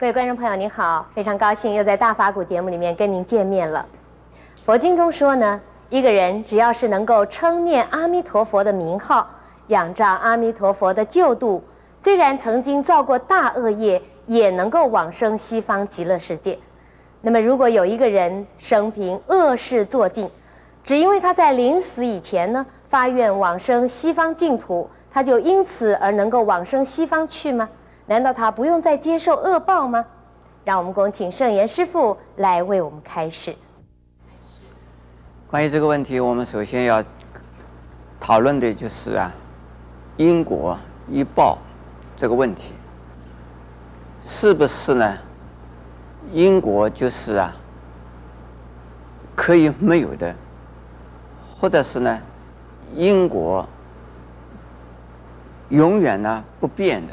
各位观众朋友，您好，非常高兴又在大法古节目里面跟您见面了。佛经中说呢，一个人只要是能够称念阿弥陀佛的名号，仰仗阿弥陀佛的救度，虽然曾经造过大恶业，也能够往生西方极乐世界。那么，如果有一个人生平恶事做尽，只因为他在临死以前呢，发愿往生西方净土，他就因此而能够往生西方去吗？难道他不用再接受恶报吗？让我们恭请圣严师父来为我们开示。关于这个问题，我们首先要讨论的就是啊，因果一报这个问题，是不是呢？因果就是啊，可以没有的。或者是呢，因果永远呢不变的。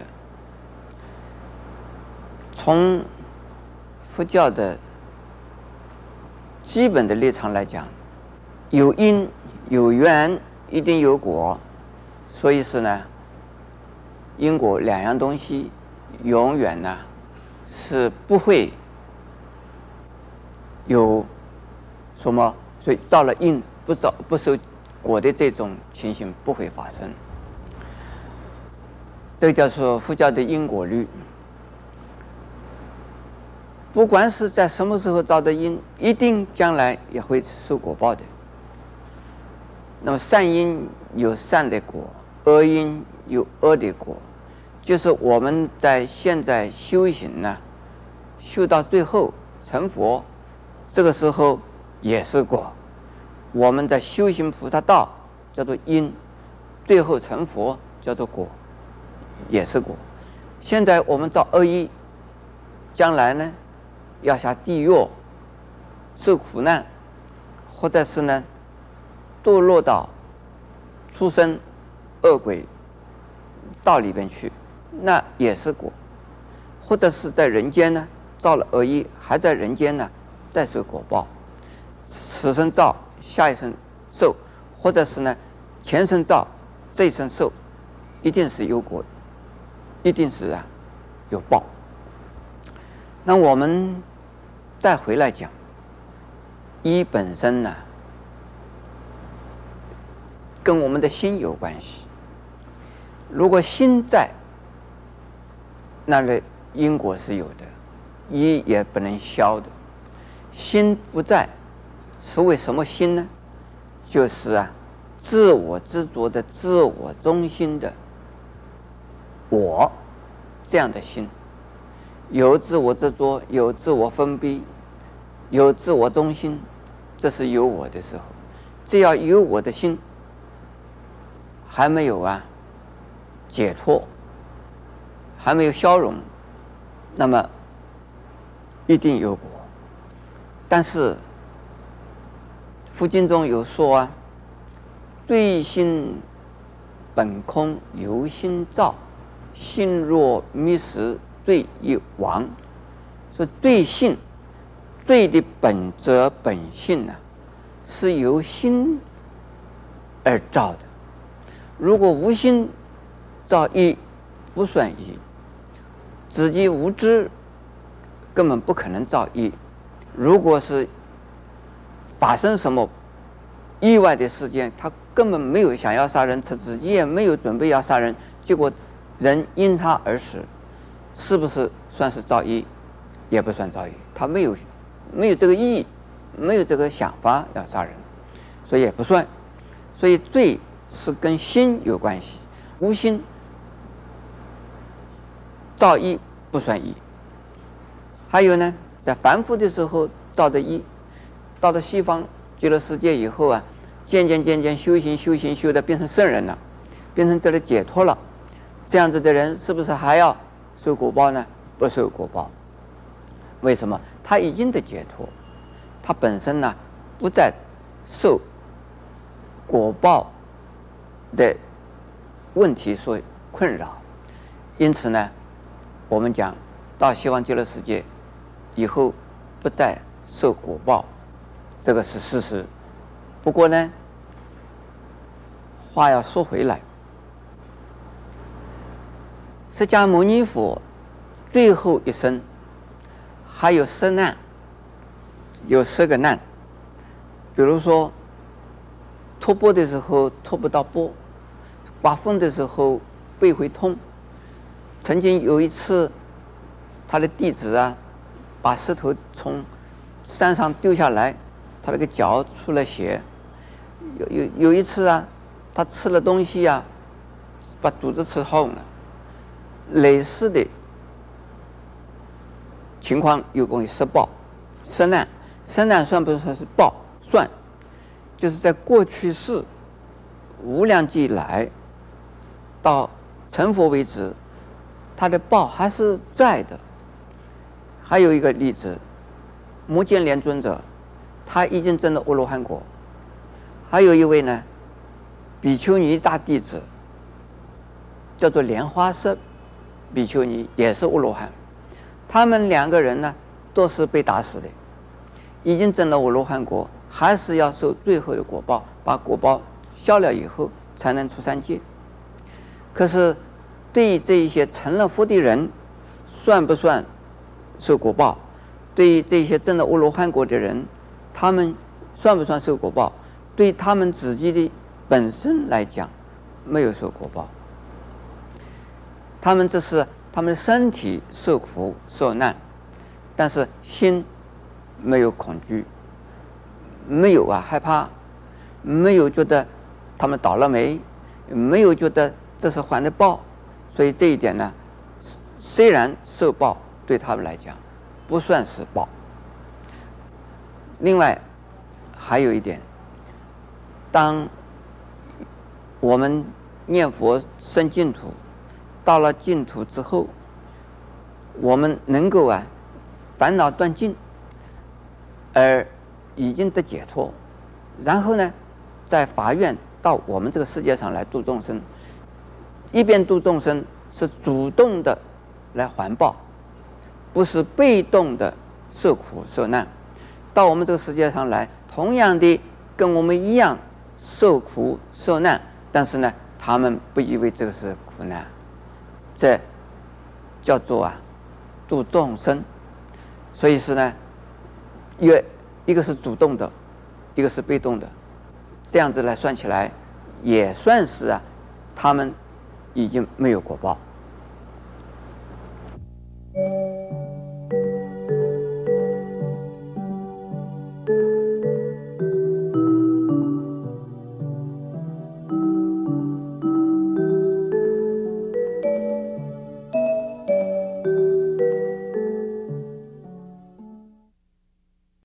从佛教的基本的立场来讲，有因有缘一定有果，所以是呢，因果两样东西永远呢是不会有什么，所以造了因。不造不受果的这种情形不会发生，这个叫做佛教的因果律。不管是在什么时候造的因，一定将来也会受果报的。那么善因有善的果，恶因有恶的果，就是我们在现在修行呢，修到最后成佛，这个时候也是果。我们在修行菩萨道叫做因，最后成佛叫做果，也是果。现在我们造恶业，将来呢要下地狱受苦难，或者是呢堕落到畜生恶鬼道里边去，那也是果。或者是在人间呢造了恶业，还在人间呢再受果报，此生造。下一生受，或者是呢，前生造，这一生受，一定是有果，一定是啊有报。那我们再回来讲，一本身呢，跟我们的心有关系。如果心在，那个因果是有的，一也不能消的。心不在。所谓什么心呢？就是啊，自我执着的、自我中心的我这样的心，有自我执着，有自我封闭，有自我中心，这是有我的时候。只要有我的心还没有啊解脱，还没有消融，那么一定有果。但是。佛经中有说啊，罪心本空，由心造，心若迷失，罪亦亡。说罪性，罪的本质本性呢、是由心而造的。如果无心造一，不算一；自己无知，根本不可能造一。如果是发生什么意外的事件，他根本没有想要杀人，他自己也没有准备要杀人，结果人因他而死，是不是算是造一？也不算造一，他没有没有这个意义，没有这个想法要杀人，所以也不算。所以罪是跟心有关系，无心造业不算业。还有呢，在凡夫的时候造的业。到了西方极乐世界以后啊，渐渐渐渐修行修行修的变成圣人了，变成得了解脱了，这样子的人是不是还要受果报呢？不受果报。为什么？他已经的解脱，他本身呢不再受果报的问题所困扰，因此呢，我们讲到西方极乐世界以后不再受果报。这个是事实，不过呢，话要说回来，释迦牟尼佛最后一生还有十难，有十个难。比如说，托钵的时候托不到钵，刮风的时候背会痛。曾经有一次，他的弟子啊，把石头从山上丢下来，他那个脚出了血。有有有一次啊，他吃了东西啊，把肚子吃痛了。类似的情况有关于十报、十难，十难算不算是报？算，就是在过去世无量劫以来到成佛为止，他的报还是在的。还有一个例子，摩肩连尊者，他已经证了阿罗汉果。还有一位呢，比丘尼大弟子，叫做莲花色比丘尼，也是阿罗汉。他们两个人呢，都是被打死的，已经证了我罗汉果，还是要受最后的果报，把果报消了以后，才能出三界。可是，对于这一些成了佛的人，算不算受果报？对于这些证了阿罗汉果的人，他们算不算受果报？对他们自己的本身来讲，没有受果报。他们只是他们的身体受苦受难，但是心没有恐惧，没有啊害怕，没有觉得他们倒了霉，没有觉得这是还的报，所以这一点呢，虽然受报对他们来讲不算是报。另外还有一点。当我们念佛生净土，到了净土之后，我们能够啊烦恼断尽，而已经得解脱，然后呢，在法院到我们这个世界上来度众生，一边度众生是主动的来还报，不是被动的受苦受难，到我们这个世界上来，同样的跟我们一样。受苦受难，但是呢，他们不以为这个是苦难，这叫做啊度众生。所以是呢，一个一个是主动的，一个是被动的，这样子来算起来，也算是啊，他们已经没有果报。